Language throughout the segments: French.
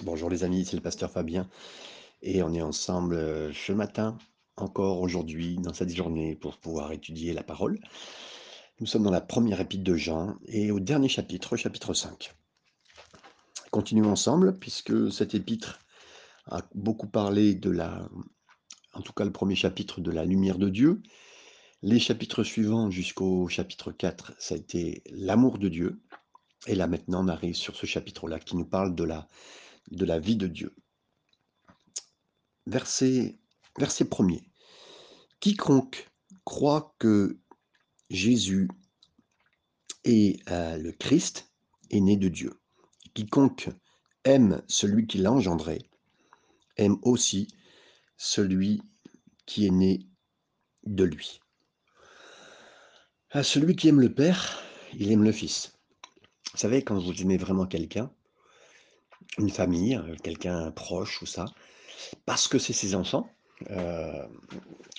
Bonjour les amis, c'est le pasteur Fabien et on est ensemble euh, ce matin, encore aujourd'hui, dans cette journée, pour pouvoir étudier la parole. Nous sommes dans la première épître de Jean et au dernier chapitre, chapitre 5. Continuons ensemble puisque cette épître a beaucoup parlé de la, en tout cas le premier chapitre, de la lumière de Dieu. Les chapitres suivants jusqu'au chapitre 4, ça a été l'amour de Dieu. Et là maintenant, on arrive sur ce chapitre-là qui nous parle de la de la vie de Dieu. Verset, verset premier. Quiconque croit que Jésus est euh, le Christ est né de Dieu. Quiconque aime celui qui l'a engendré aime aussi celui qui est né de lui. À celui qui aime le Père, il aime le Fils. Vous savez, quand vous aimez vraiment quelqu'un, une famille, euh, quelqu'un proche ou ça, parce que c'est ses enfants. Euh,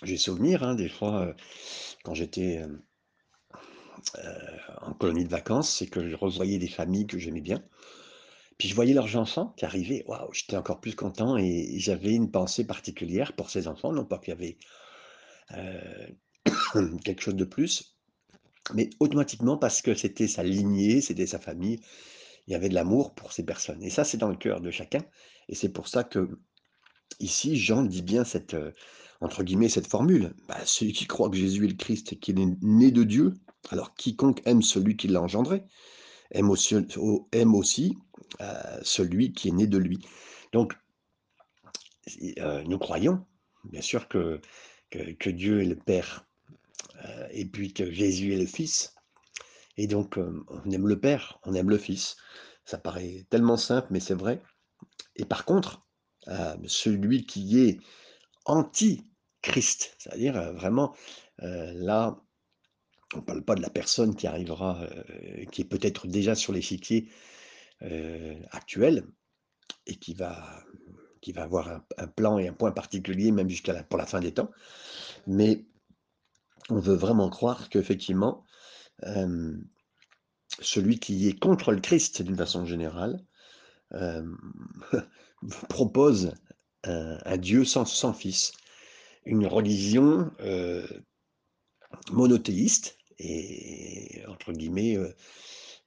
j'ai souvenir, hein, des fois, euh, quand j'étais en colonie de vacances, c'est que je revoyais des familles que j'aimais bien. Puis je voyais leurs enfants qui arrivaient, waouh, j'étais encore plus content et j'avais une pensée particulière pour ces enfants, non pas qu'il y avait quelque chose de plus, mais automatiquement parce que c'était sa lignée, c'était sa famille, il y avait de l'amour pour ces personnes. Et ça, c'est dans le cœur de chacun. Et c'est pour ça que ici, Jean dit bien cette, euh, entre guillemets, cette formule. Bah, celui qui croit que Jésus est le Christ et qu'il est né de Dieu, alors quiconque aime celui qui l'a engendré, aime aussi, euh, celui qui est né de lui. Donc, euh, nous croyons, bien sûr, que, que, Dieu est le Père et puis que Jésus est le Fils. Et donc, on aime le Père, on aime le Fils. Ça paraît tellement simple, mais c'est vrai. Et par contre, celui qui est anti-Christ, c'est-à-dire vraiment là, on ne parle pas de la personne qui arrivera, qui est peut-être déjà sur l'échiquier actuel et qui va, qui va avoir un, plan et un point particulier, même jusqu'à pour la fin des temps. Mais on veut vraiment croire qu'effectivement, celui qui est contre le Christ d'une façon générale propose un, Dieu sans, fils, une religion monothéiste, et entre guillemets,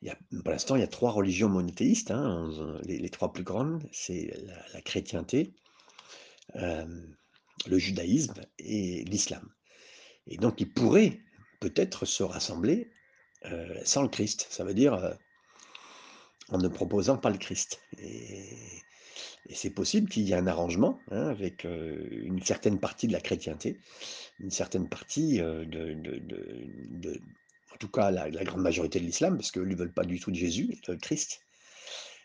il y a, pour l'instant, il y a trois religions monothéistes, hein, les, trois plus grandes, c'est la, la, chrétienté, le judaïsme et l'islam. Et donc, ils pourraient peut-être se rassembler sans le Christ. Ça veut dire en ne proposant pas le Christ. Et, c'est possible qu'il y ait un arrangement hein, avec une certaine partie de la chrétienté, une certaine partie de, en tout cas la, grande majorité de l'islam, parce qu'eux ne veulent pas du tout de Jésus, de Christ.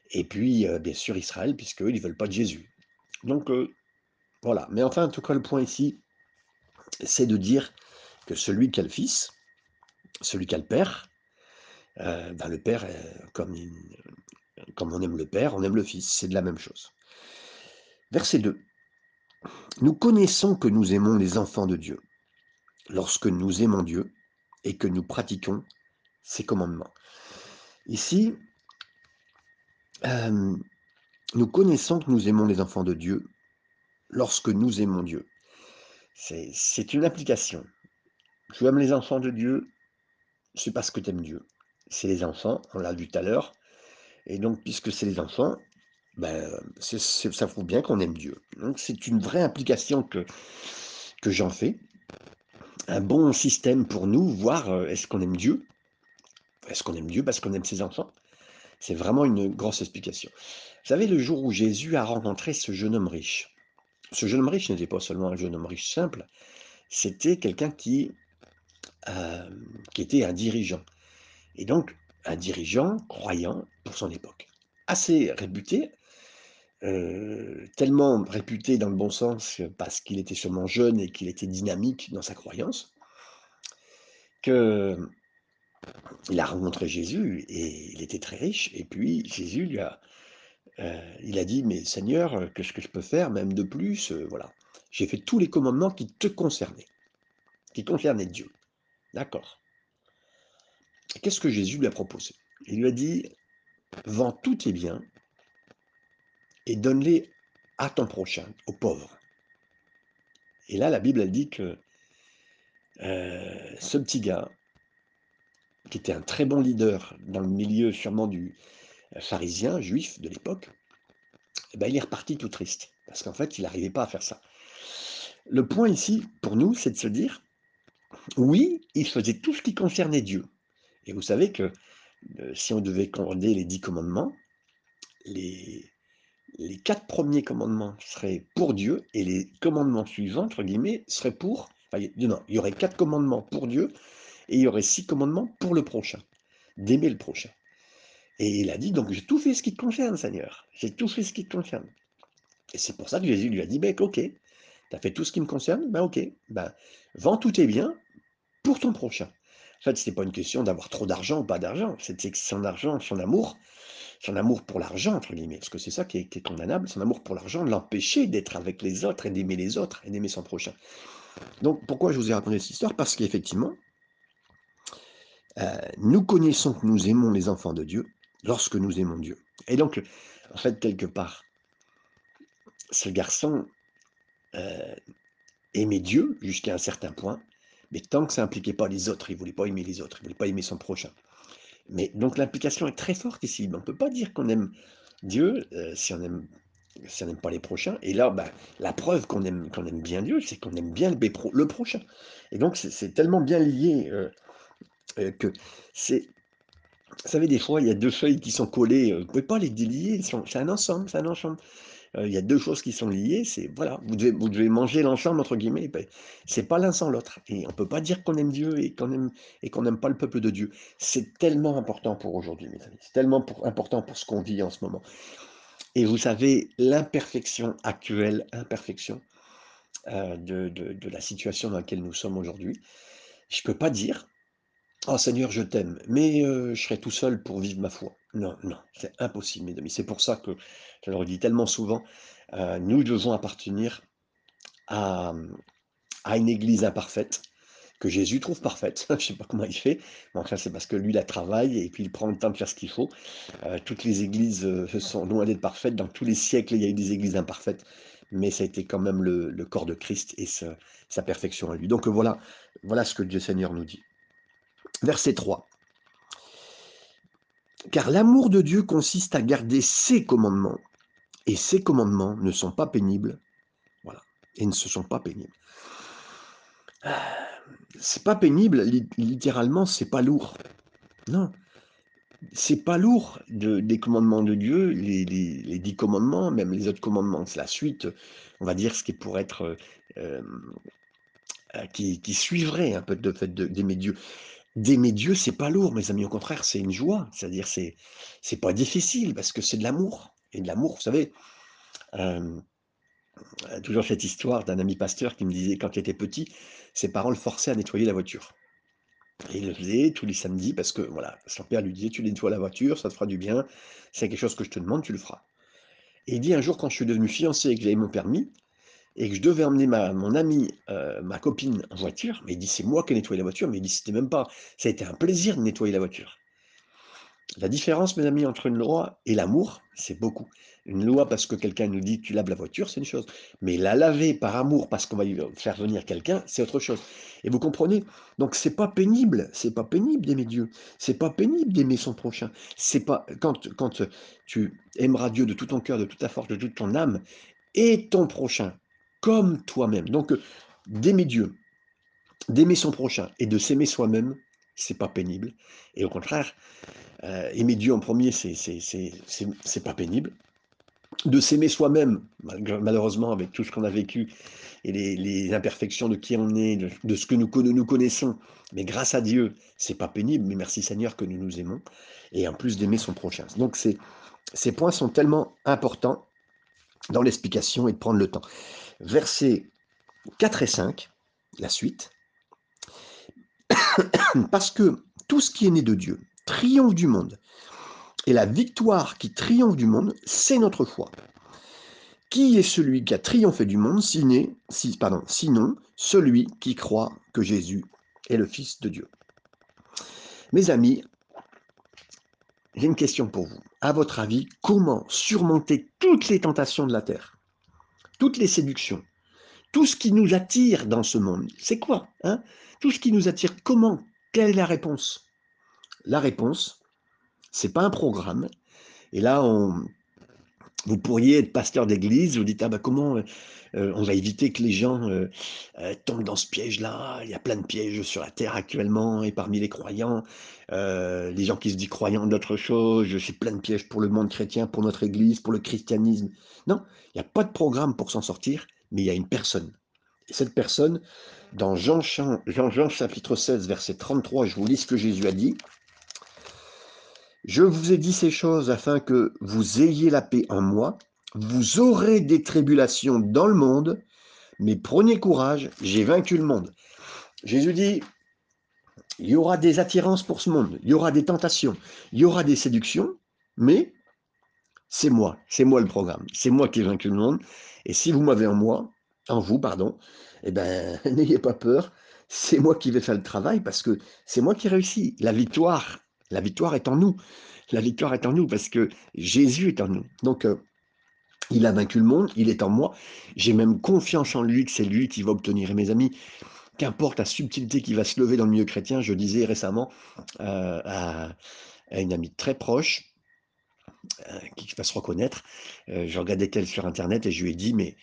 Et puis, bien sûr, Israël, puisqu'eux, ne veulent pas de Jésus. Donc, voilà. Mais enfin, en tout cas, le point ici, c'est de dire que celui qui a le Fils, celui qui a le Père, euh, ben, le Père, comme, comme on aime le Père, on aime le Fils, c'est de la même chose. Verset 2. Nous connaissons que nous aimons les enfants de Dieu, lorsque nous aimons Dieu et que nous pratiquons ses commandements. Ici, euh, nous connaissons que nous aimons les enfants de Dieu lorsque nous aimons Dieu. C'est une application. Tu aimes les enfants de Dieu, c'est parce que tu aimes Dieu. C'est les enfants, on l'a vu tout à l'heure. Et donc, puisque c'est les enfants, ben, ça prouve bien qu'on aime Dieu. Donc, c'est une vraie implication que, j'en fais. Un bon système pour nous, voir euh, est-ce qu'on aime Dieu? Est-ce qu'on aime Dieu parce qu'on aime ses enfants? C'est vraiment une grosse explication. Vous savez, le jour où Jésus a rencontré ce jeune homme riche, ce jeune homme riche n'était pas seulement un jeune homme riche simple, c'était quelqu'un qui euh, qui était un dirigeant. Et donc, un dirigeant croyant pour son époque. Assez réputé, euh, tellement réputé dans le bon sens parce qu'il était sûrement jeune et qu'il était dynamique dans sa croyance, que il a rencontré Jésus et il était très riche. Et puis Jésus lui a, euh, il a dit, mais Seigneur, qu'est-ce que je peux faire, même de plus Voilà, j'ai fait tous les commandements qui te concernaient, qui concernaient Dieu. D'accord. Qu'est-ce que Jésus lui a proposé? Il lui a dit, vends tous tes biens et donne-les à ton prochain, aux pauvres. Et là, la Bible, elle dit que euh, ce petit gars, qui était un très bon leader dans le milieu sûrement du euh, pharisien, juif de l'époque, eh ben, il est reparti tout triste, parce qu'en fait, il n'arrivait pas à faire ça. Le point ici, pour nous, c'est de se dire, oui, il faisait tout ce qui concernait Dieu. Et vous savez que euh, si on devait commander les dix commandements, les, quatre premiers commandements seraient pour Dieu et les commandements suivants, entre guillemets, seraient pour... Non, il y aurait quatre commandements pour Dieu et il y aurait six commandements pour le prochain, d'aimer le prochain. Et il a dit, donc j'ai tout fait ce qui te concerne, Seigneur. J'ai tout fait ce qui te concerne. Et c'est pour ça que Jésus lui a dit, ben ok, tu as fait tout ce qui me concerne, ben ok, ben vends tous tes biens pour ton prochain. En fait, ce n'est pas une question d'avoir trop d'argent ou pas d'argent, c'est son argent, son amour, son amour pour l'argent, entre guillemets, parce que c'est ça qui est, condamnable, son amour pour l'argent, l'empêcher d'être avec les autres et d'aimer les autres et d'aimer son prochain. Donc, pourquoi je vous ai raconté cette histoire? Parce qu'effectivement, euh, nous connaissons que nous aimons les enfants de Dieu lorsque nous aimons Dieu. Et donc, en fait, quelque part, ce garçon euh, aimait Dieu jusqu'à un certain point, mais tant que ça n'impliquait pas les autres, il voulait pas aimer les autres, il voulait pas aimer son prochain. Mais donc l'implication est très forte ici. On ne peut pas dire qu'on aime Dieu euh, si on n'aime si pas les prochains. Et là, bah, la preuve qu'on aime, qu'on aime bien Dieu, c'est qu'on aime bien le, le, prochain. Et donc c'est tellement bien lié euh, euh, que c'est... Vous savez, des fois, il y a deux feuilles qui sont collées. Vous ne pouvez pas les délier. C'est un ensemble, c'est un ensemble. Euh, il y a deux choses qui sont liées, c'est voilà, vous devez, manger l'ensemble entre guillemets, ben, c'est pas l'un sans l'autre. Et on peut pas dire qu'on aime Dieu et qu'on aime et qu'on n'aime pas le peuple de Dieu. C'est tellement important pour aujourd'hui, mes amis. C'est tellement important pour ce qu'on vit en ce moment. Et vous savez, l'imperfection actuelle, imperfection euh, de, de, la situation dans laquelle nous sommes aujourd'hui, je peux pas dire, oh Seigneur, je t'aime, mais je serai tout seul pour vivre ma foi. Non, non, c'est impossible, mes amis. C'est pour ça que je le redis tellement souvent, nous devons appartenir à, à, une église imparfaite, que Jésus trouve parfaite. je ne sais pas comment il fait, mais enfin, c'est parce que lui, il a travaille et puis il prend le temps de faire ce qu'il faut. Toutes les églises sont loin d'être parfaites. Dans tous les siècles, il y a eu des églises imparfaites, mais ça a été quand même le, corps de Christ et sa perfection à lui. Donc voilà, voilà ce que Dieu Seigneur nous dit. Verset 3. Car l'amour de Dieu consiste à garder ses commandements, et ses commandements ne sont pas pénibles. Voilà, et ne se sont pas pénibles. C'est pas pénible, littéralement, c'est pas lourd. Non, c'est pas lourd de, des commandements de Dieu, les, dix commandements, même les autres commandements, c'est la suite, on va dire, ce qui pourrait être, euh, euh, qui, suivrait un peu de fait d'aimer Dieu. D'aimer Dieu, c'est pas lourd, mes amis, au contraire, c'est une joie. C'est-à-dire, c'est, c'est pas difficile parce que c'est de l'amour. Et de l'amour, vous savez, euh, toujours cette histoire d'un ami pasteur qui me disait quand il était petit, ses parents le forçaient à nettoyer la voiture. Et il le faisait tous les samedis parce que voilà, son père lui disait Tu nettoies la voiture, ça te fera du bien, c'est quelque chose que je te demande, tu le feras. Et il dit un jour, quand je suis devenu fiancé et que j'avais mon permis, et que je devais emmener ma, mon ami, euh, ma copine en voiture, mais il dit c'est moi qui ai nettoyé la voiture, mais il dit c'était même pas, ça a été un plaisir de nettoyer la voiture. La différence, mes amis, entre une loi et l'amour, c'est beaucoup. Une loi parce que quelqu'un nous dit tu laves la voiture, c'est une chose. Mais la laver par amour parce qu'on va faire venir quelqu'un, c'est autre chose. Et vous comprenez? Donc c'est pas pénible, c'est pas pénible d'aimer Dieu. C'est pas pénible d'aimer son prochain. C'est pas quand quand tu aimeras Dieu de tout ton cœur, de toute ta force, de toute ton âme et ton prochain comme toi-même. Donc, d'aimer Dieu, d'aimer son prochain et de s'aimer soi-même, c'est pas pénible. Et au contraire, euh, aimer Dieu en premier, c'est c'est pas pénible. De s'aimer soi-même, malheureusement, avec tout ce qu'on a vécu et les, imperfections de qui on est, de, ce que nous, nous connaissons, mais grâce à Dieu, c'est pas pénible, mais merci Seigneur que nous nous aimons, et en plus d'aimer son prochain. Donc ces points sont tellement importants dans l'explication et de prendre le temps versets 4 et 5, la suite. Parce que tout ce qui est né de Dieu triomphe du monde. Et la victoire qui triomphe du monde, c'est notre foi. Qui est celui qui a triomphé du monde, sinon, celui qui croit que Jésus est le Fils de Dieu Mes amis, j'ai une question pour vous. À votre avis, comment surmonter toutes les tentations de la terre, toutes les séductions, tout ce qui nous attire dans ce monde C'est quoi hein? Tout ce qui nous attire, comment? Quelle est la réponse? La réponse, c'est pas un programme. Et là, on, vous pourriez être pasteur d'église, vous dites, ah ben comment euh, euh, on va éviter que les gens euh, tombent dans ce piège-là? Il y a plein de pièges sur la terre actuellement et parmi les croyants, les gens qui se disent croyants d'autre chose, c'est plein de pièges pour le monde chrétien, pour notre église, pour le christianisme. Non, il n'y a pas de programme pour s'en sortir, mais il y a une personne. Et cette personne, dans Jean, Jean, Jean chapitre 16, verset 33, je vous lis ce que Jésus a dit. Je vous ai dit ces choses afin que vous ayez la paix en moi. Vous aurez des tribulations dans le monde, mais prenez courage, j'ai vaincu le monde. Jésus dit, il y aura des attirances pour ce monde, il y aura des tentations, il y aura des séductions, mais c'est moi, c'est moi le programme, c'est moi qui ai vaincu le monde. Et si vous m'avez en moi, en vous, pardon, eh ben, n'ayez pas peur, c'est moi qui vais faire le travail parce que c'est moi qui réussis. La victoire la victoire est en nous. La victoire est en nous parce que Jésus est en nous. Donc, euh, il a vaincu le monde, il est en moi. J'ai même confiance en lui que c'est lui qui va obtenir. Et mes amis, qu'importe la subtilité qui va se lever dans le milieu chrétien, je disais récemment euh, à, une amie très proche, euh, qui va se reconnaître, je regardais qu'elle sur Internet et je lui ai dit, mais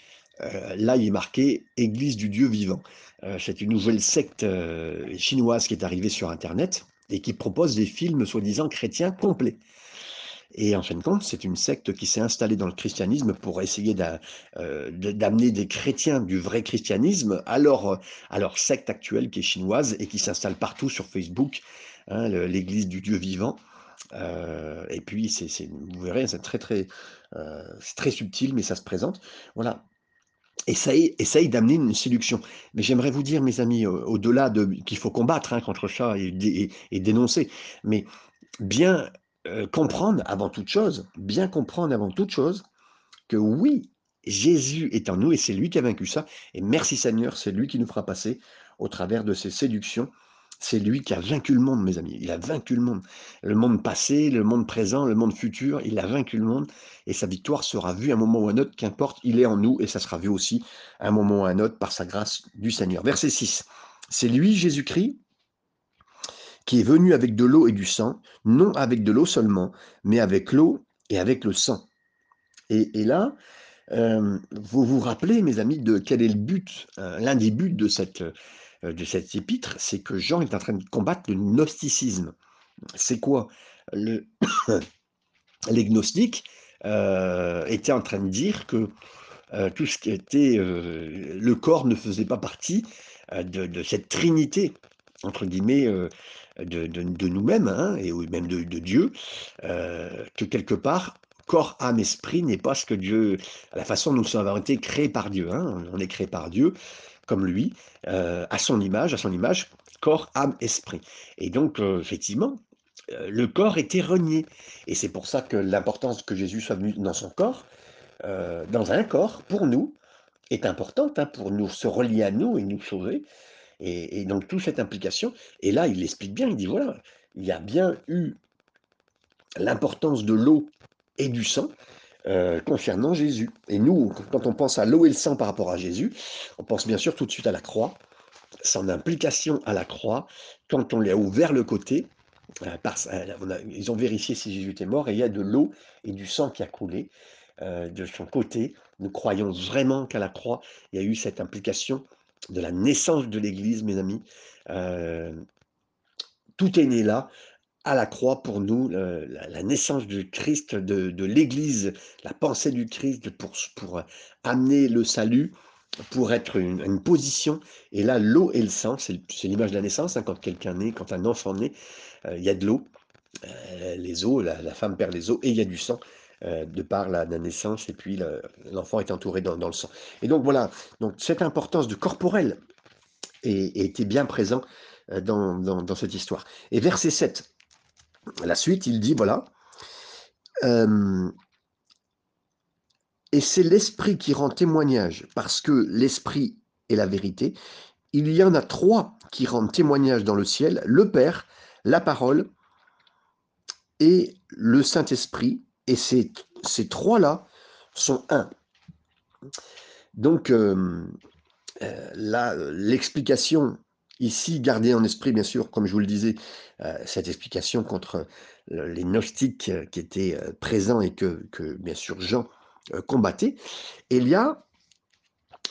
là, il est marqué Église du Dieu vivant. c'est une nouvelle secte chinoise qui est arrivée sur Internet et qui propose des films soi-disant chrétiens complets. Et en fin de compte, c'est une secte qui s'est installée dans le christianisme pour essayer euh, d'amener des chrétiens du vrai christianisme à leur, à leur secte actuelle qui est chinoise et qui s'installe partout sur Facebook, hein, l'Église du Dieu vivant. Euh, et puis, vous verrez, c'est très, euh, très subtil, mais ça se présente. Voilà essaye, d'amener une séduction. Mais j'aimerais vous dire, mes amis, au-delà de qu'il faut combattre hein, contre ça et, dénoncer, mais bien euh, comprendre avant toute chose, bien comprendre avant toute chose que oui, Jésus est en nous et c'est lui qui a vaincu ça. Et merci Seigneur, c'est lui qui nous fera passer au travers de ces séductions c'est lui qui a vaincu le monde, mes amis. Il a vaincu le monde. Le monde passé, le monde présent, le monde futur, il a vaincu le monde. Et sa victoire sera vue à un moment ou à un autre, qu'importe, il est en nous. Et ça sera vu aussi à un moment ou à un autre par sa grâce du Seigneur. Verset 6. C'est lui, Jésus-Christ, qui est venu avec de l'eau et du sang, non avec de l'eau seulement, mais avec l'eau et avec le sang. Et, là, euh, vous vous rappelez, mes amis, de quel est le but, euh, l'un des buts de cette de cette épître, c'est que Jean est en train de combattre le gnosticisme. C'est quoi? Le... Les gnostiques euh, étaient en train de dire que euh, tout ce qui était le corps ne faisait pas partie de, cette trinité entre guillemets de, nous-mêmes hein, et même de, Dieu, que quelque part corps, âme, esprit n'est pas ce que Dieu, la façon dont nous avons été créés par Dieu. Hein. on est créé par Dieu, comme lui, euh, à son image, à son image, corps, âme, esprit. Et donc, euh, effectivement, euh, le corps était renié. Et c'est pour ça que l'importance que Jésus soit venu dans son corps, dans un corps, pour nous, est importante, hein, pour nous se relier à nous et nous sauver. Et, et donc, toute cette implication, et là, il l'explique bien, il dit, voilà, il y a bien eu l'importance de l'eau et du sang, euh, concernant Jésus. Et nous, quand on pense à l'eau et le sang par rapport à Jésus, on pense bien sûr tout de suite à la croix, son implication à la croix, quand on lui a ouvert le côté, euh, euh, ils ont vérifié si Jésus était mort, et il y a de l'eau et du sang qui a coulé de son côté. Nous croyons vraiment qu'à la croix, il y a eu cette implication de la naissance de l'Église, mes amis. tout est né là, à la croix pour nous, la, naissance du Christ, de, l'Église, la pensée du Christ pour, pour amener le salut, pour être une, position. Et là, l'eau et le sang, c'est l'image de la naissance. Hein, quand quelqu'un naît, quand un enfant naît, euh, il y a de l'eau, euh, les eaux, la, femme perd les eaux, et il y a du sang. Euh, de par la, naissance, et puis l'enfant est entouré dans, le sang. Et donc voilà, donc cette importance de corporel était bien présent dans, dans, cette histoire. Et verset 7, la suite, il dit, voilà, euh, et c'est l'esprit qui rend témoignage, parce que l'esprit est la vérité. Il y en a trois qui rendent témoignage dans le ciel, le Père, la parole et le Saint-Esprit. Et ces, trois-là sont un. Donc, euh, euh, là, l'explication ici, gardée en esprit, bien sûr, comme je vous le disais, euh, cette explication contre les gnostiques qui étaient présents et que, bien sûr, Jean combattait, il y a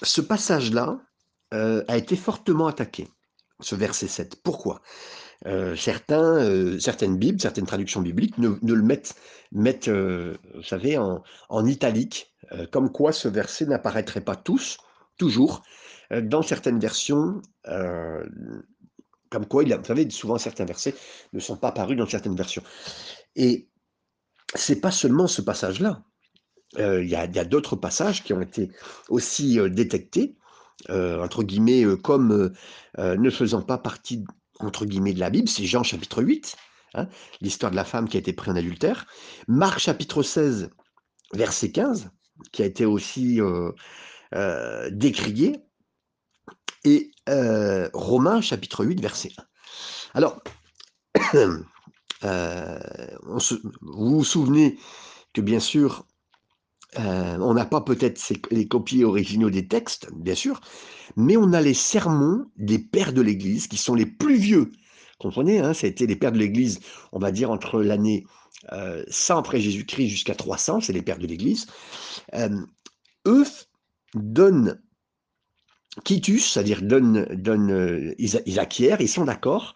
ce passage-là a été fortement attaqué, ce verset 7. Pourquoi? Certains, certaines Bibles, certaines traductions bibliques ne, le mettent, mettent vous savez, en italique, comme quoi ce verset n'apparaîtrait pas tous, toujours, dans certaines versions, comme quoi, il a, vous savez, souvent certains versets ne sont pas apparus dans certaines versions. Et c'est pas seulement ce passage-là. Il y a, d'autres passages qui ont été aussi détectés, entre guillemets, comme ne faisant pas partie entre guillemets de la Bible, c'est Jean chapitre 8, hein, l'histoire de la femme qui a été prise en adultère. Marc chapitre 16, verset 15, qui a été aussi euh, euh, décrié. Et euh, Romains chapitre 8, verset 1. Alors, on vous vous souvenez que bien sûr, on n'a pas peut-être les copies originaux des textes, bien sûr, mais on a les sermons des pères de l'Église qui sont les plus vieux. Comprenez, hein, ça a été les pères de l'Église, on va dire entre l'année 100 après Jésus-Christ jusqu'à 300, c'est les pères de l'Église. eux donnent quitus, c'est-à-dire donnent ils, acquièrent, ils sont d'accord.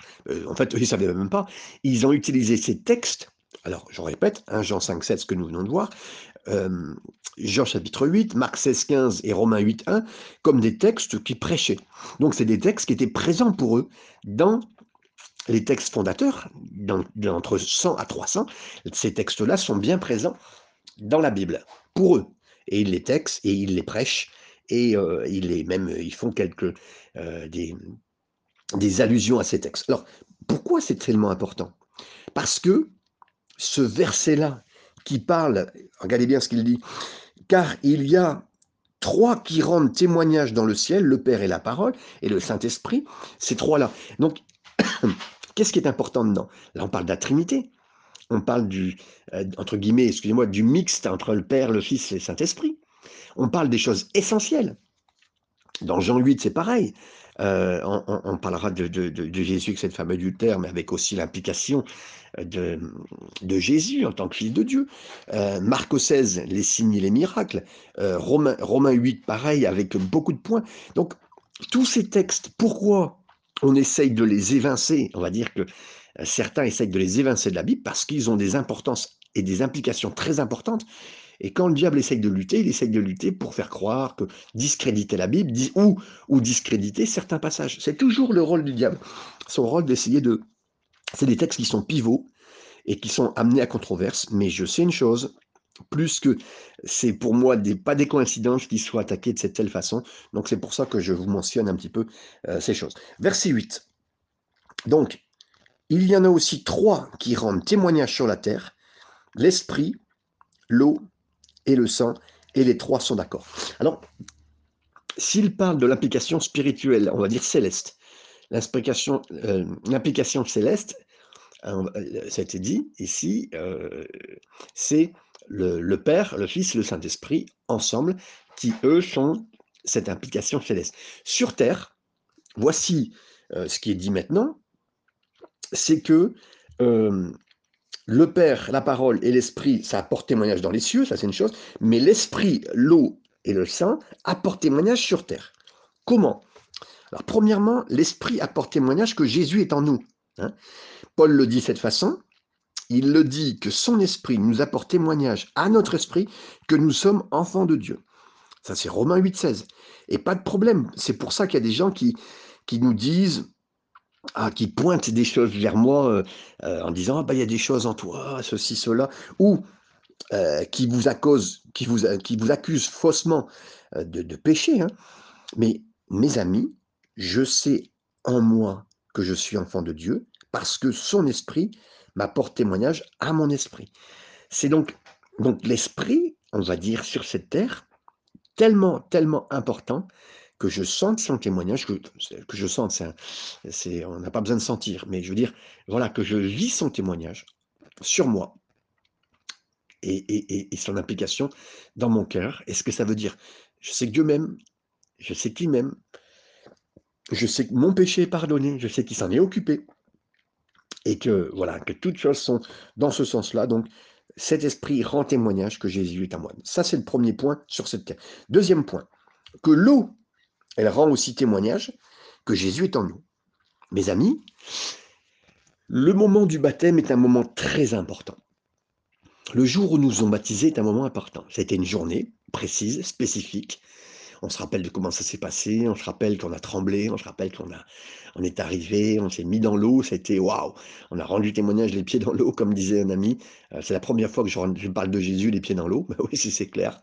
en fait, ils ne savaient même pas. Ils ont utilisé ces textes alors, je répète, 1 Jean 5, 7, ce que nous venons de voir, Jean chapitre 8, Marc 16, 15 et Romains 8, 1, comme des textes qui prêchaient. Donc c'est des textes qui étaient présents pour eux dans les textes fondateurs, entre 100 à 300. Ces textes-là sont bien présents dans la Bible, pour eux. Et ils les prêchent et ils, font quelques, des, des allusions à ces textes. Alors, pourquoi c'est tellement important? Parce que ce verset-là, qui parle, regardez bien ce qu'il dit, car il y a trois qui rendent témoignage dans le ciel, le Père et la parole, et le Saint-Esprit, ces trois-là. Donc, qu'est-ce qui est important dedans? Là, on parle de la Trinité. On parle du, euh, entre guillemets, excusez-moi, du mixte entre le Père, le Fils et le Saint-Esprit. On parle des choses essentielles. Dans Jean 8, c'est pareil. Euh, on, parlera de, Jésus avec cette femme adultère, mais avec aussi l'implication de, Jésus en tant que fils de Dieu. Euh, Marc 16, les signes et les miracles. Euh, Romains, Romain 8, pareil, avec beaucoup de points. Donc, tous ces textes, pourquoi on essaye de les évincer? On va dire que certains essayent de les évincer de la Bible parce qu'ils ont des importances et des implications très importantes et quand le diable essaye de lutter, il essaye de lutter pour faire croire que discréditer la Bible ou, ou discréditer certains passages. C'est toujours le rôle du diable. Son rôle d'essayer de... C'est des textes qui sont pivots et qui sont amenés à controverse. Mais je sais une chose, plus que c'est pour moi des, pas des coïncidences qu'ils soient attaqués de cette telle façon. Donc c'est pour ça que je vous mentionne un petit peu euh, ces choses. Verset 8. Donc, il y en a aussi trois qui rendent témoignage sur la terre, l'esprit, l'eau et le sang, et les trois sont d'accord. Alors, s'il parle de l'implication spirituelle, on va dire céleste, l'implication euh, céleste, euh, ça a été dit ici, euh, c'est le, Père, le Fils, le Saint-Esprit, ensemble, qui, eux, sont cette implication céleste. Sur Terre, voici ce qui est dit maintenant, c'est que le Père, la parole et l'Esprit, ça apporte témoignage dans les cieux, ça c'est une chose, mais l'Esprit, l'eau et le Saint apportent témoignage sur terre. Comment? Alors premièrement, l'Esprit apporte témoignage que Jésus est en nous. Hein. Paul le dit de cette façon, il le dit que son Esprit nous apporte témoignage à notre Esprit que nous sommes enfants de Dieu. Ça c'est Romains 8, 16. Et pas de problème, c'est pour ça qu'il y a des gens qui, qui nous disent, ah, qui pointent des choses vers moi euh, euh, en disant ah, bah, il y a des choses en toi, ceci, cela, ou euh, qui, vous accuse, faussement de, de péché. Hein. Mais mes amis, je sais en moi que je suis enfant de Dieu parce que son esprit m'apporte témoignage à mon esprit. C'est donc, donc l'esprit, on va dire, sur cette terre, tellement, tellement important que je sente son témoignage, que, que je sente, on n'a pas besoin de sentir, mais je veux dire, voilà, que je vis son témoignage, sur moi et, son implication dans mon cœur. Et ce que ça veut dire Je sais que Dieu m'aime, je sais qu'il m'aime, je sais que mon péché est pardonné, je sais qu'il s'en est occupé, et que voilà, que toutes choses sont dans ce sens-là. Donc, cet esprit rend témoignage que Jésus est à moi. Ça, c'est le premier point sur cette terre. Deuxième point, que l'eau, elle rend aussi témoignage que Jésus est en nous. Mes amis, le moment du baptême est un moment très important. Le jour où nous nous ont baptisés est un moment important. C'était une journée précise, spécifique. On se rappelle de comment ça s'est passé, on se rappelle qu'on a tremblé, on se rappelle qu'on a, on est arrivé, on s'est mis dans l'eau, c'était waouh. On a rendu témoignage les pieds dans l'eau, comme disait un ami. Euh, c'est la première fois que je, parle de Jésus, les pieds dans l'eau. oui, si c'est clair.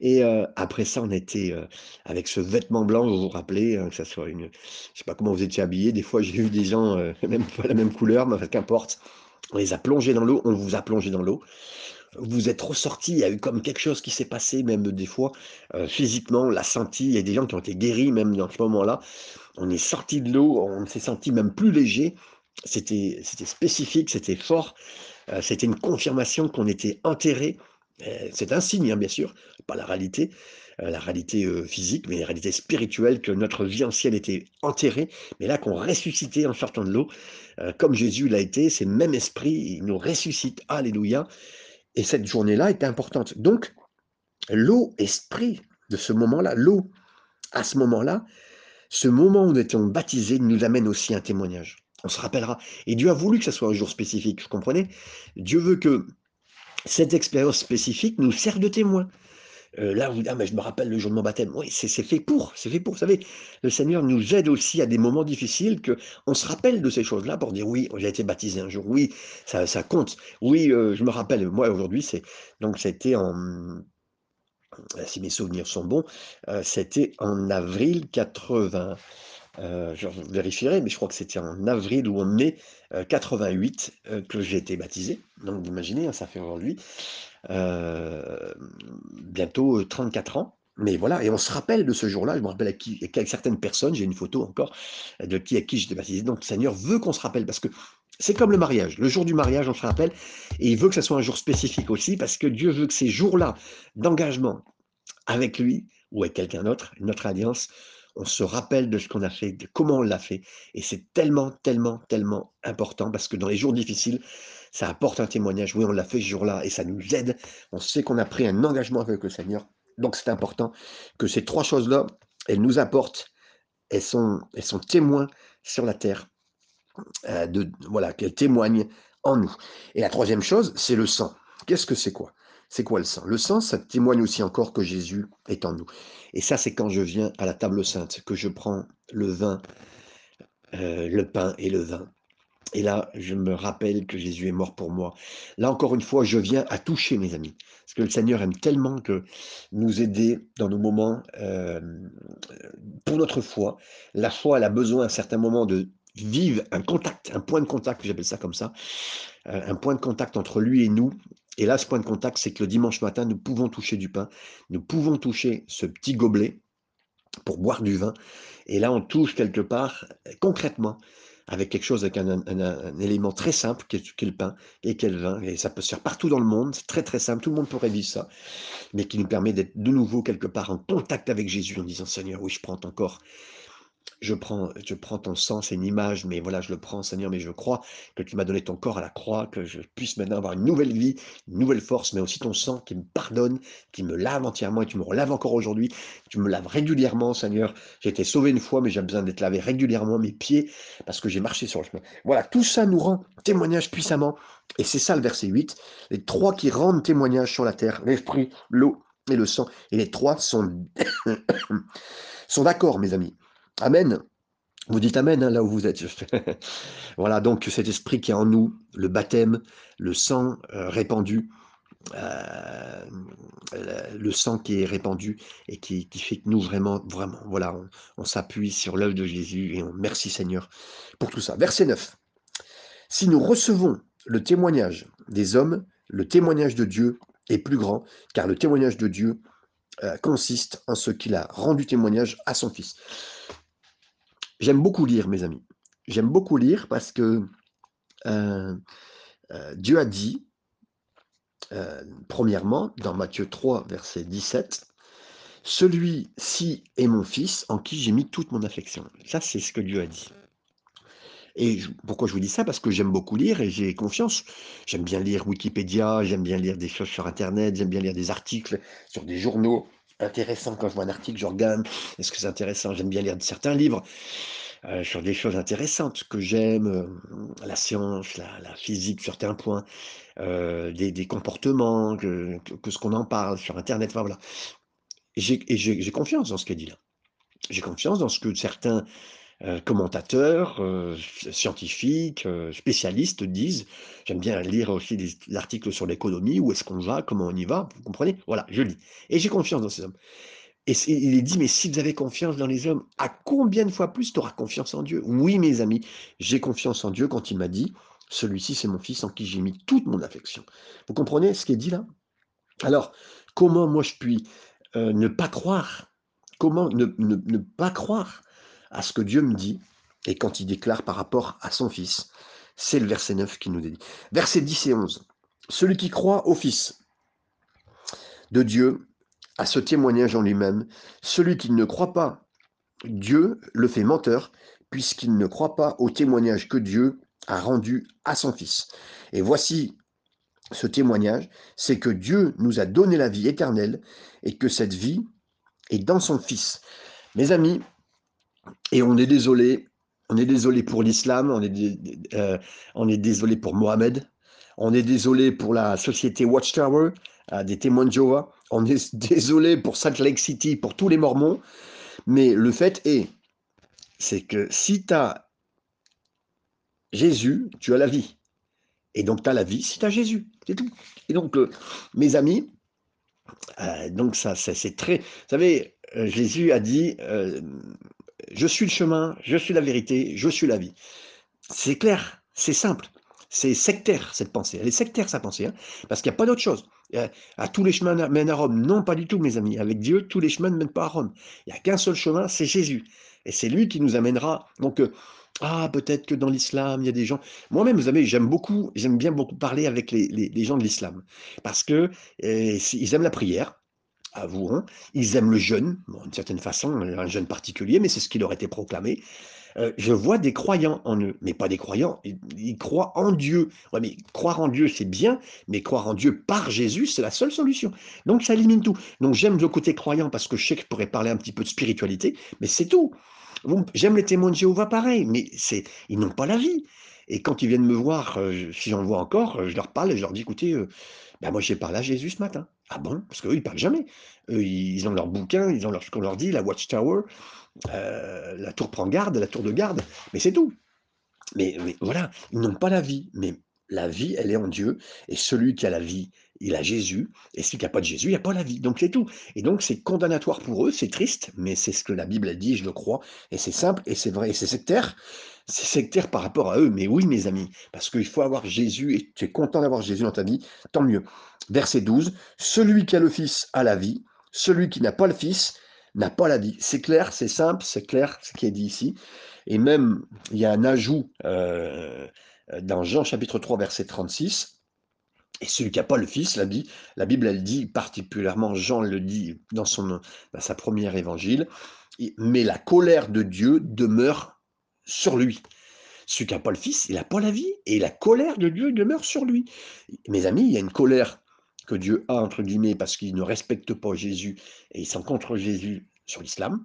Et euh, après ça, on était euh, avec ce vêtement blanc, vous vous rappelez, hein, que ça soit une. Je sais pas comment vous étiez habillés. Des fois, j'ai vu des gens, même pas la même couleur, mais qu'importe. On les a plongés dans l'eau, on vous a plongé dans l'eau. Vous êtes ressorti, il y a eu comme quelque chose qui s'est passé, même des fois, euh, physiquement, on l'a senti. Il y a des gens qui ont été guéris, même dans ce moment-là. On est sorti de l'eau, on s'est senti même plus léger. C'était spécifique, c'était fort. Euh, c'était une confirmation qu'on était enterré. Euh, c'est un signe, hein, bien sûr, pas la réalité. La réalité physique, mais la réalité spirituelle, que notre vie ancienne était enterrée, mais là qu'on ressuscitait en sortant de l'eau, comme Jésus l'a été, c'est le même esprit, il nous ressuscite, alléluia. Et cette journée-là était importante. Donc, l'eau, esprit de ce moment-là, l'eau, à ce moment-là, ce moment où nous étions baptisés nous amène aussi un témoignage. On se rappellera. Et Dieu a voulu que ce soit un jour spécifique, vous comprenez Dieu veut que cette expérience spécifique nous serve de témoin. Là, vous dites, ah, mais je me rappelle le jour de mon baptême. Oui, c'est fait pour, c'est fait pour. Vous savez, le Seigneur nous aide aussi à des moments difficiles que on se rappelle de ces choses-là pour dire, oui, j'ai été baptisé un jour, oui, ça, compte. Oui, je me rappelle, moi aujourd'hui, c'est donc c'était en, si mes souvenirs sont bons, c'était en avril 80. Je vérifierai, mais je crois que c'était en avril ou en mai 88 que j'ai été baptisé. Donc, vous imaginez, hein, ça fait aujourd'hui euh, bientôt 34 euh, ans. Mais voilà, et on se rappelle de ce jour-là, je me rappelle avec, certaines personnes, j'ai une photo encore de qui à qui j'étais baptisé. Donc le Seigneur veut qu'on se rappelle parce que c'est comme le mariage. Le jour du mariage, on se rappelle, et il veut que ce soit un jour spécifique aussi parce que Dieu veut que ces jours-là d'engagement avec lui ou avec quelqu'un d'autre, notre alliance, on se rappelle de ce qu'on a fait, de comment on l'a fait. Et c'est tellement, tellement, tellement important parce que dans les jours difficiles, ça apporte un témoignage. Oui, on l'a fait ce jour-là et ça nous aide. On sait qu'on a pris un engagement avec le Seigneur. Donc c'est important que ces trois choses-là, elles nous apportent, elles sont, elles sont témoins sur la terre, euh, de, voilà, qu'elles témoignent en nous. Et la troisième chose, c'est le sang. Qu'est-ce que c'est quoi? C'est quoi le sang Le sang, ça témoigne aussi encore que Jésus est en nous. Et ça, c'est quand je viens à la table sainte, que je prends le vin, euh, le pain et le vin. Et là, je me rappelle que Jésus est mort pour moi. Là, encore une fois, je viens à toucher mes amis. Parce que le Seigneur aime tellement que nous aider dans nos moments euh, pour notre foi. La foi, elle a besoin à un certain moment de vivre un contact, un point de contact, j'appelle ça comme ça, euh, un point de contact entre lui et nous. Et là, ce point de contact, c'est que le dimanche matin, nous pouvons toucher du pain, nous pouvons toucher ce petit gobelet pour boire du vin. Et là, on touche quelque part, concrètement, avec quelque chose, avec un, élément très simple, qui est, le pain et qui est le vin. Et ça peut se faire partout dans le monde, c'est très très simple, tout le monde pourrait vivre ça, mais qui nous permet d'être de nouveau quelque part en contact avec Jésus en disant Seigneur, oui, je prends ton corps je prends, je prends ton sang, c'est une image, mais voilà, je le prends, Seigneur, mais je crois que tu m'as donné ton corps à la croix, que je puisse maintenant avoir une nouvelle vie, une nouvelle force, mais aussi ton sang qui me pardonne, qui me lave entièrement, et tu me relaves encore aujourd'hui, tu me laves régulièrement, Seigneur. J'ai été sauvé une fois, mais j'ai besoin d'être lavé régulièrement, mes pieds, parce que j'ai marché sur le chemin. Voilà, tout ça nous rend témoignage puissamment, et c'est ça le verset 8, les trois qui rendent témoignage sur la terre, l'esprit, l'eau et le sang, et les trois sont, sont d'accord, mes amis. Amen. Vous dites Amen hein, là où vous êtes. voilà, donc cet esprit qui est en nous, le baptême, le sang euh, répandu, euh, le sang qui est répandu et qui, fait que nous vraiment, vraiment, voilà, on, s'appuie sur l'œuvre de Jésus et on merci Seigneur pour tout ça. Verset 9. Si nous recevons le témoignage des hommes, le témoignage de Dieu est plus grand, car le témoignage de Dieu euh, consiste en ce qu'il a rendu témoignage à son Fils. J'aime beaucoup lire, mes amis. J'aime beaucoup lire parce que euh, Euh, Dieu a dit, euh, premièrement, dans Matthieu 3, verset 17, Celui-ci est mon fils en qui j'ai mis toute mon affection. Ça, c'est ce que Dieu a dit. Et pourquoi je vous dis ça? Parce que j'aime beaucoup lire et j'ai confiance. J'aime bien lire Wikipédia, j'aime bien lire des choses sur Internet, j'aime bien lire des articles sur des journaux intéressants. Quand je vois un article, je regarde, est-ce que c'est intéressant? J'aime bien lire certains livres euh, sur des choses intéressantes que j'aime, euh, la science, la, physique sur certains points, euh, des, comportements, que, ce qu'on en parle sur Internet. Voilà. Et j'ai confiance dans ce qu'elle dit là. J'ai confiance dans ce que certains commentateurs, euh, scientifiques, euh, spécialistes disent. J'aime bien lire aussi des, articles sur l'économie, où est-ce qu'on va, comment on y va, vous comprenez? Voilà, je lis. Et j'ai confiance dans ces hommes. Et il est dit, mais si vous avez confiance dans les hommes, à combien de fois plus tu auras confiance en Dieu? Oui, mes amis, j'ai confiance en Dieu quand il m'a dit, celui-ci c'est mon fils en qui j'ai mis toute mon affection. Vous comprenez ce qui est dit là? Alors, comment moi je puis ne pas croire? Comment ne, ne pas croire? À ce que Dieu me dit et quand il déclare par rapport à son Fils. C'est le verset 9 qui nous dit. Verset 10 et 11. Celui qui croit au Fils de Dieu a ce témoignage en lui-même. Celui qui ne croit pas, Dieu le fait menteur, puisqu'il ne croit pas au témoignage que Dieu a rendu à son Fils. Et voici ce témoignage, c'est que Dieu nous a donné la vie éternelle et que cette vie est dans son Fils. Mes amis, et on est désolé, on est désolé pour l'islam, on, est euh, on est désolé pour Mohamed, on est désolé pour la société Watchtower, euh, des témoins de Jéhovah, on est désolé pour Salt Lake City, pour tous les mormons, mais le fait est, c'est que si tu as Jésus, tu as la vie. Et donc tu as la vie si tu as Jésus. C'est tout. Et donc, euh, mes amis, donc ça, c'est très... Vous savez, Jésus a dit, je suis le chemin, je suis la vérité, je suis la vie. C'est clair, c'est simple. C'est sectaire cette pensée. Elle est sectaire sa pensée, hein, parce qu'il n'y a pas d'autre chose. À tous les chemins mènent à Rome. Non, pas du tout, mes amis. Avec Dieu, tous les chemins ne mènent pas à Rome. Il n'y a qu'un seul chemin, c'est Jésus. Et c'est lui qui nous amènera. Donc, euh, ah, peut-être que dans l'islam, il y a des gens. Moi-même, vous savez, j'aime beaucoup, j'aime bien beaucoup parler avec les, gens de l'islam. Parce que euh, ils aiment la prière, avouons. Ils aiment le jeûne, d'une certaine façon, un jeûne particulier, mais c'est ce qui leur était proclamé. Euh, je vois des croyants en eux, mais pas des croyants, ils, croient en Dieu. Mais croire en Dieu, c'est bien, mais croire en Dieu par Jésus, c'est la seule solution. Donc ça élimine tout. Donc j'aime le côté croyant parce que je sais que je pourrais parler un petit peu de spiritualité, mais c'est tout. J'aime les témoins de Jéhovah pareil, mais c'est ils n'ont pas la vie. Et quand ils viennent me voir, euh, si j'en vois encore, euh, je leur parle et je leur dis, écoutez, ben moi j'ai parlé à Jésus ce matin. Ah bon? Parce qu'eux, ils parlent jamais. Eux, ils ont leur bouquin, ils ont leur, ce qu'on leur dit, la Watchtower, euh, la tour prend garde, la tour de garde, mais c'est tout. Mais, mais voilà, ils n'ont pas la vie. Mais la vie, elle est en Dieu. Et celui qui a la vie, il a Jésus. Et celui qui n'a pas de Jésus, il n'a pas la vie. Donc c'est tout. Et donc c'est condamnatoire pour eux, c'est triste, mais c'est ce que la Bible a dit, je le crois. Et c'est simple, et c'est vrai, et c'est sectaire. C'est sectaire par rapport à eux. Mais oui, mes amis, parce qu'il faut avoir Jésus, et tu es content d'avoir Jésus dans ta vie, tant mieux. Verset 12, celui qui a le Fils a la vie, celui qui n'a pas le Fils n'a pas la vie. C'est clair, c'est simple, c'est clair ce qui est dit ici. Et même, il y a un ajout euh, dans Jean chapitre 3, verset 36. Et celui qui n'a pas le Fils, la, dit, la Bible, elle dit, particulièrement Jean le dit dans, son, dans sa première évangile, mais la colère de Dieu demeure sur lui. Celui qui n'a pas le Fils, il n'a pas la vie, et la colère de Dieu demeure sur lui. Mes amis, il y a une colère que Dieu a, entre guillemets, parce qu'il ne respecte pas Jésus et ils sont contre Jésus sur l'islam,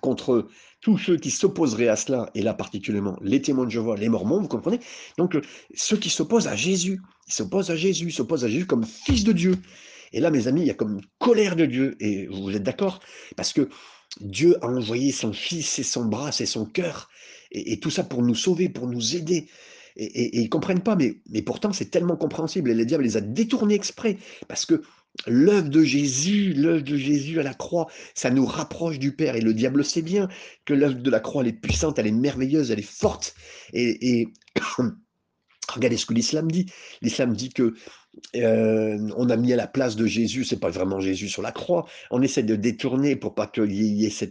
contre tous ceux qui s'opposeraient à cela, et là particulièrement les témoins de Jéhovah, les mormons, vous comprenez? Donc ceux qui s'opposent à Jésus, ils s'opposent à Jésus, ils s'opposent à Jésus comme fils de Dieu. Et là, mes amis, il y a comme une colère de Dieu, et vous êtes d'accord? Parce que Dieu a envoyé son fils et son bras, et son cœur, et tout ça pour nous sauver, pour nous aider. Et, ils ne comprennent pas, mais, mais pourtant c'est tellement compréhensible, et le diable les a détournés exprès, parce que l'œuvre de Jésus, l'œuvre de Jésus à la croix, ça nous rapproche du Père, et le diable sait bien que l'œuvre de la croix, elle est puissante, elle est merveilleuse, elle est forte, et, Regardez ce que l'islam dit. L'islam dit que euh, on a mis à la place de Jésus, c'est pas vraiment Jésus sur la croix. On essaie de détourner pour pas qu'il y ait ce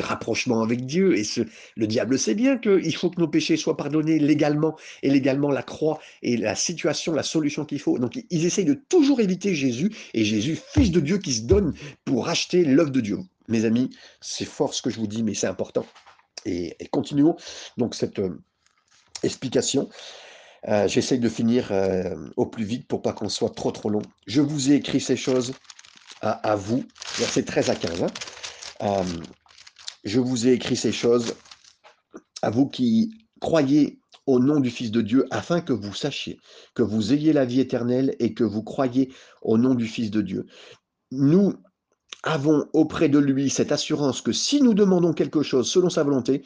rapprochement avec Dieu. Et le diable sait bien qu'il faut que nos péchés soient pardonnés légalement. Et légalement, la croix est la situation, la solution qu'il faut. Donc ils essayent de toujours éviter Jésus et Jésus, fils de Dieu, qui se donne pour racheter l'œuvre de Dieu. Mes amis, c'est fort ce que je vous dis, mais c'est important. Et, continuons donc cette euh, explication. Euh, j'essaye de finir euh, au plus vite pour pas qu'on soit trop trop long. Je vous ai écrit ces choses à, vous, verset 13 à 15. Hein. Euh, je vous ai écrit ces choses à vous qui croyez au nom du Fils de Dieu, afin que vous sachiez que vous ayez la vie éternelle et que vous croyez au nom du Fils de Dieu. Nous avons auprès de lui cette assurance que si nous demandons quelque chose selon sa volonté,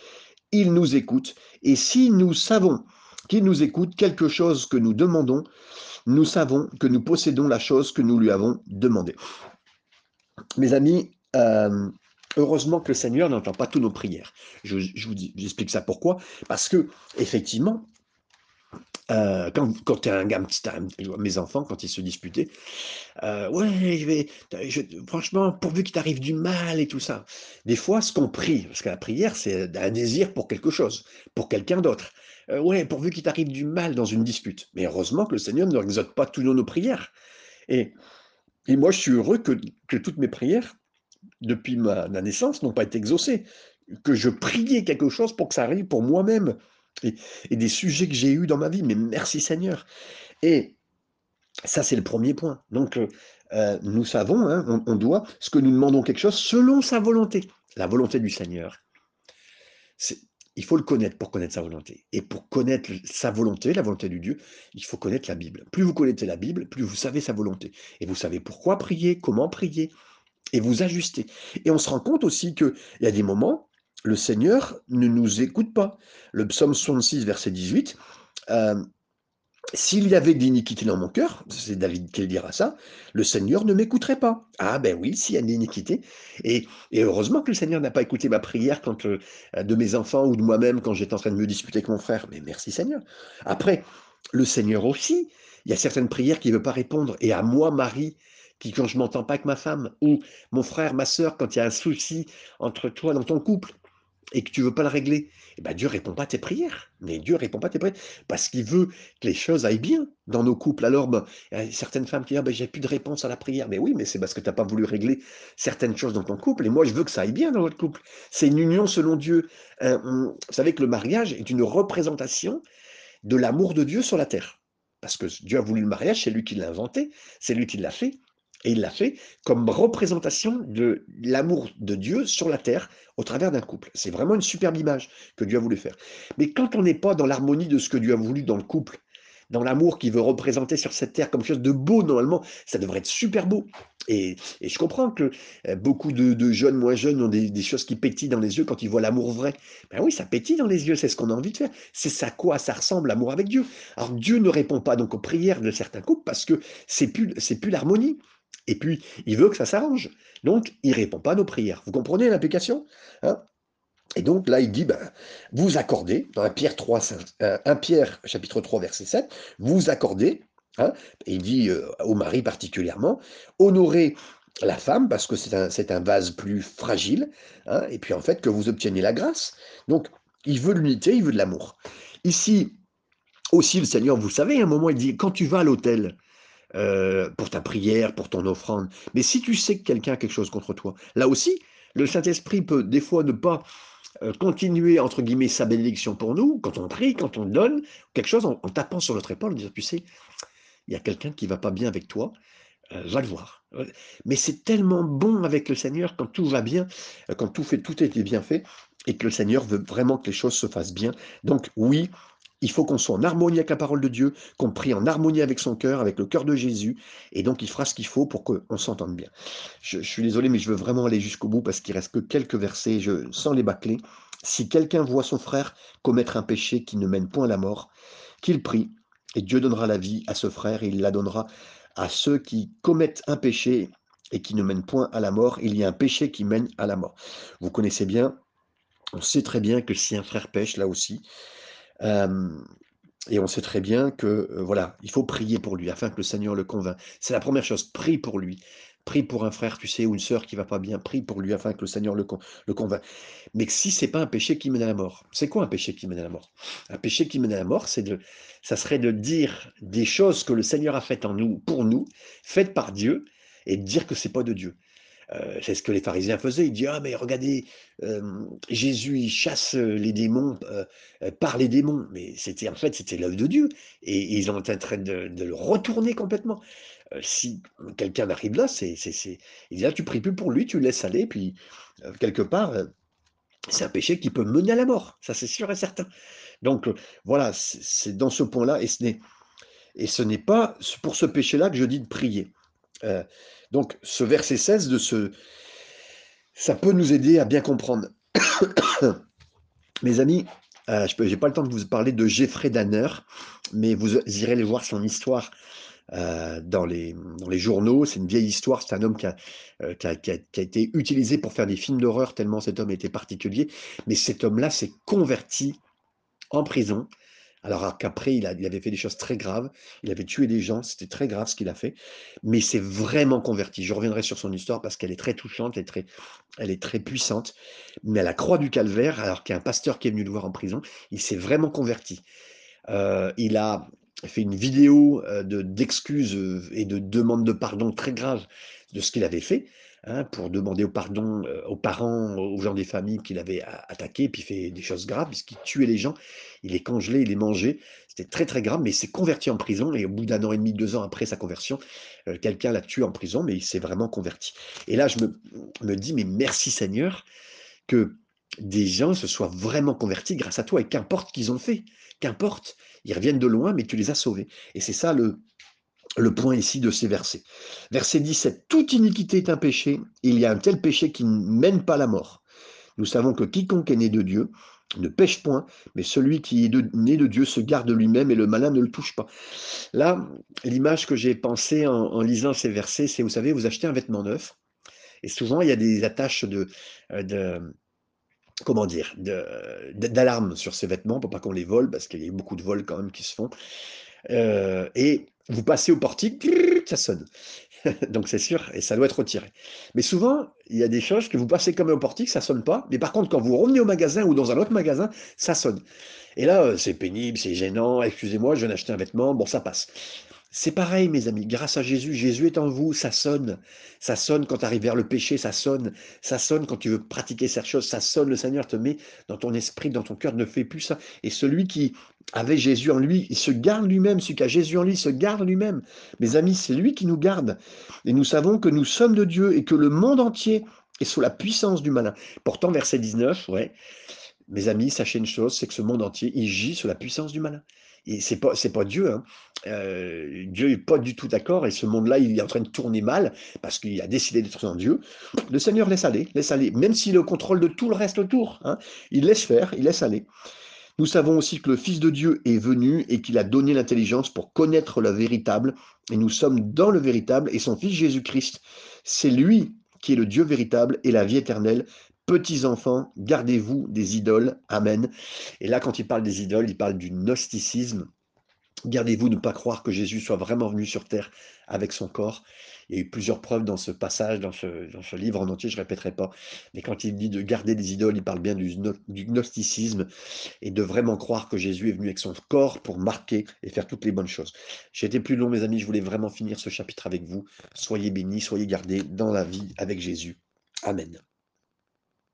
il nous écoute. Et si nous savons qu'il nous écoute, quelque chose que nous demandons, nous savons que nous possédons la chose que nous lui avons demandée. Mes amis, euh, heureusement que le Seigneur n'entend pas toutes nos prières. Je, vous dis, j'explique ça pourquoi. Parce que, effectivement, euh, quand, tu es un gars, mes enfants, quand ils se disputaient, euh, franchement, pourvu qu'il t'arrive du mal et tout ça. Des fois, ce qu'on prie, parce que la prière, c'est un désir pour quelque chose, pour quelqu'un d'autre. Euh, ouais, pourvu qu'il t'arrive du mal dans une dispute. Mais heureusement que le Seigneur ne exauce pas tous nos prières. Et, et moi, je suis heureux que, toutes mes prières, depuis ma, naissance, n'ont pas été exaucées. Que je priais quelque chose pour que ça arrive pour moi-même. Et, et, des sujets que j'ai eus dans ma vie. Mais merci Seigneur. Et ça, c'est le premier point. Donc, euh, euh, nous savons, hein, on, on doit, ce que nous demandons quelque chose selon sa volonté. La volonté du Seigneur. Il faut le connaître pour connaître sa volonté. Et pour connaître sa volonté, la volonté du Dieu, il faut connaître la Bible. Plus vous connaissez la Bible, plus vous savez sa volonté. Et vous savez pourquoi prier, comment prier, et vous ajustez. Et on se rend compte aussi qu'il y a des moments, le Seigneur ne nous écoute pas. Le psaume 66, verset 18, s'il y avait de l'iniquité dans mon cœur, c'est David qui le dira ça, le Seigneur ne m'écouterait pas. Ah ben oui, s'il y a de l'iniquité. Et, heureusement que le Seigneur n'a pas écouté ma prière quand euh, de mes enfants ou de moi-même quand j'étais en train de me disputer avec mon frère. Mais merci Seigneur. Après, le Seigneur aussi, il y a certaines prières qu'il ne veut pas répondre. Et à moi, Marie, qui quand je m'entends pas avec ma femme, ou mon frère, ma soeur, quand il y a un souci entre toi dans ton couple, et que tu veux pas le régler, eh ben Dieu répond pas à tes prières. Mais Dieu répond pas à tes prières parce qu'il veut que les choses aillent bien dans nos couples. Alors, ben, il y a certaines femmes qui disent ah ben, j'ai plus de réponse à la prière. Mais oui, mais c'est parce que tu n'as pas voulu régler certaines choses dans ton couple. Et moi, je veux que ça aille bien dans votre couple. C'est une union selon Dieu. Euh, vous savez que le mariage est une représentation de l'amour de Dieu sur la terre. Parce que Dieu a voulu le mariage, c'est lui qui l'a inventé, c'est lui qui l'a fait. Et il l'a fait comme représentation de l'amour de Dieu sur la terre au travers d'un couple. C'est vraiment une superbe image que Dieu a voulu faire. Mais quand on n'est pas dans l'harmonie de ce que Dieu a voulu dans le couple, dans l'amour qu'il veut représenter sur cette terre comme chose de beau, normalement, ça devrait être super beau. Et, je comprends que euh, beaucoup de, jeunes, moins jeunes, ont des, choses qui pétillent dans les yeux quand ils voient l'amour vrai. Ben oui, ça pétille dans les yeux, c'est ce qu'on a envie de faire. C'est ça quoi ça ressemble, l'amour avec Dieu. Alors Dieu ne répond pas donc aux prières de certains couples parce que c'est plus, plus l'harmonie. Et puis, il veut que ça s'arrange. Donc, il ne répond pas à nos prières. Vous comprenez l'implication hein? Et donc, là, il dit, ben, vous accordez, dans 1 Pierre, 3, 1 Pierre chapitre 3, verset 7, vous accordez, hein, et il dit euh, au mari particulièrement, honorez la femme parce que c'est un, un, vase plus fragile, hein, et puis en fait que vous obteniez la grâce. Donc, il veut l'unité, il veut de l'amour. Ici, aussi, le Seigneur, vous savez, à un moment, il dit, quand tu vas à l'autel, euh, pour ta prière, pour ton offrande. Mais si tu sais que quelqu'un a quelque chose contre toi, là aussi, le Saint-Esprit peut des fois ne pas euh, continuer, entre guillemets, sa bénédiction pour nous, quand on prie, quand on donne quelque chose, en, tapant sur notre épaule, en disant, tu sais, il y a quelqu'un qui va pas bien avec toi, euh, va le voir. Mais c'est tellement bon avec le Seigneur quand tout va bien, quand tout, fait, tout est bien fait, et que le Seigneur veut vraiment que les choses se fassent bien. Donc oui, il faut qu'on soit en harmonie avec la parole de Dieu, qu'on prie en harmonie avec son cœur, avec le cœur de Jésus, et donc il fera ce qu'il faut pour qu'on s'entende bien. Je, suis désolé, mais je veux vraiment aller jusqu'au bout parce qu'il reste que quelques versets, je sens les bâcler. Si quelqu'un voit son frère commettre un péché qui ne mène point à la mort, qu'il prie, et Dieu donnera la vie à ce frère, et il la donnera à ceux qui commettent un péché et qui ne mènent point à la mort. Il y a un péché qui mène à la mort. Vous connaissez bien, on sait très bien que si un frère pêche, là aussi, Et on sait très bien que, euh, voilà, il faut prier pour lui afin que le Seigneur le convainc. C'est la première chose, prie pour lui. Prie pour un frère, tu sais, ou une sœur qui va pas bien, prie pour lui afin que le Seigneur le, le convainc. Mais si c'est pas un péché qui mène à la mort, c'est quoi un péché qui mène à la mort? Un péché qui mène à la mort, c'est de, ça serait de dire des choses que le Seigneur a faites en nous, pour nous, faites par Dieu, et de dire que c'est pas de Dieu. Euh, c'est ce que les pharisiens faisaient. Ils disaient Ah, mais regardez, Jésus, il chasse les démons par les démons. Mais c'était en fait, c'était l'œuvre de Dieu. Et, ils ont en train de, le retourner complètement. si quelqu'un arrive là, c'est, il dit là, tu pries plus pour lui, tu le laisses aller. Puis, quelque part, c'est un péché qui peut mener à la mort. Ça, c'est sûr et certain. Donc, voilà, c'est dans ce point-là. Et ce n'est, et ce n'est pas pour ce péché-là que je dis de prier. Donc, ce verset 16 de ce, ça peut nous aider à bien comprendre. Mes amis, euh, je n'ai pas le temps de vous parler de Jeffrey Danner, mais vous irez les voir son histoire euh, dans, les, journaux. C'est une vieille histoire. C'est un homme qui a, euh, qui, a, qui a, été utilisé pour faire des films d'horreur, tellement cet homme était particulier. Mais cet homme-là s'est converti en prison alors qu'après, il, avait fait des choses très graves, il avait tué des gens, c'était très grave ce qu'il a fait, mais c'est vraiment converti. Je reviendrai sur son histoire parce qu'elle est très touchante, elle est très, elle est très puissante. Mais à la croix du calvaire, alors qu'il y a un pasteur qui est venu le voir en prison, il s'est vraiment converti. Euh, il a fait une vidéo euh, d'excuses euh, et de demandes de pardon très graves de ce qu'il avait fait. Hein, pour demander au pardon euh, aux parents, aux gens des familles qu'il avait attaqués, puis fait des choses graves, puisqu'il tuait les gens, il les congelait, il les mangeait. C'était très très grave, mais il s'est converti en prison, et au bout d'un an et demi, deux ans après sa conversion, euh, quelqu'un l'a tué en prison, mais il s'est vraiment converti. Et là, je me, me dis, mais merci Seigneur, que des gens se soient vraiment convertis grâce à toi, et qu'importe qu'ils ont fait, qu'importe, ils reviennent de loin, mais tu les as sauvés. Et c'est ça le, le point ici de ces versets. Verset 17, toute iniquité est un péché, il y a un tel péché qui ne mène pas à la mort. Nous savons que quiconque est né de Dieu ne pêche point, mais celui qui est né de Dieu se garde lui-même et le malin ne le touche pas. Là, l'image que j'ai pensée en, lisant ces versets, c'est, vous savez, vous achetez un vêtement neuf, et souvent il y a des attaches de, euh, comment dire, d'alarme sur ces vêtements pour pas qu'on les vole, parce qu'il y a beaucoup de vols quand même qui se font. Euh, et vous passez au portique, ça sonne. Donc c'est sûr, et ça doit être retiré. Mais souvent, il y a des choses que vous passez comme au portique, ça sonne pas. Mais par contre, quand vous revenez au magasin ou dans un autre magasin, ça sonne. Et là, euh, c'est pénible, c'est gênant. Excusez-moi, je viens d'acheter un vêtement. Bon, ça passe. C'est pareil, mes amis, grâce à Jésus, Jésus est en vous, ça sonne. Ça sonne quand tu arrives vers le péché, ça sonne. Ça sonne quand tu veux pratiquer cette chose, ça sonne. Le Seigneur te met dans ton esprit, dans ton cœur, ne fais plus ça. Et celui qui avait Jésus en lui, il se garde lui-même. Celui qui a Jésus en lui se garde lui-même. Mes amis, c'est lui qui nous garde. Et nous savons que nous sommes de Dieu et que le monde entier est sous la puissance du malin. Pourtant, verset 19, ouais. Mes amis, sachez une chose, c'est que ce monde entier, il gît sous la puissance du malin c'est pas c'est pas Dieu. Hein. Euh, Dieu est pas du tout d'accord et ce monde-là, il est en train de tourner mal parce qu'il a décidé d'être en Dieu. Le Seigneur laisse aller, laisse aller, même s'il au contrôle de tout le reste autour. Hein. il laisse faire, il laisse aller. Nous savons aussi que le Fils de Dieu est venu et qu'il a donné l'intelligence pour connaître le véritable. Et nous sommes dans le véritable et son Fils Jésus-Christ, c'est lui qui est le Dieu véritable et la vie éternelle. Petits enfants, gardez-vous des idoles. Amen. Et là, quand il parle des idoles, il parle du gnosticisme. Gardez-vous de ne pas croire que Jésus soit vraiment venu sur terre avec son corps. Il y a eu plusieurs preuves dans ce passage, dans ce, livre en entier, je ne répéterai pas. Mais quand il dit de garder des idoles, il parle bien du, du, gnosticisme et de vraiment croire que Jésus est venu avec son corps pour marquer et faire toutes les bonnes choses. J'ai été plus long, mes amis, je voulais vraiment finir ce chapitre avec vous. Soyez bénis, soyez gardés dans la vie avec Jésus. Amen.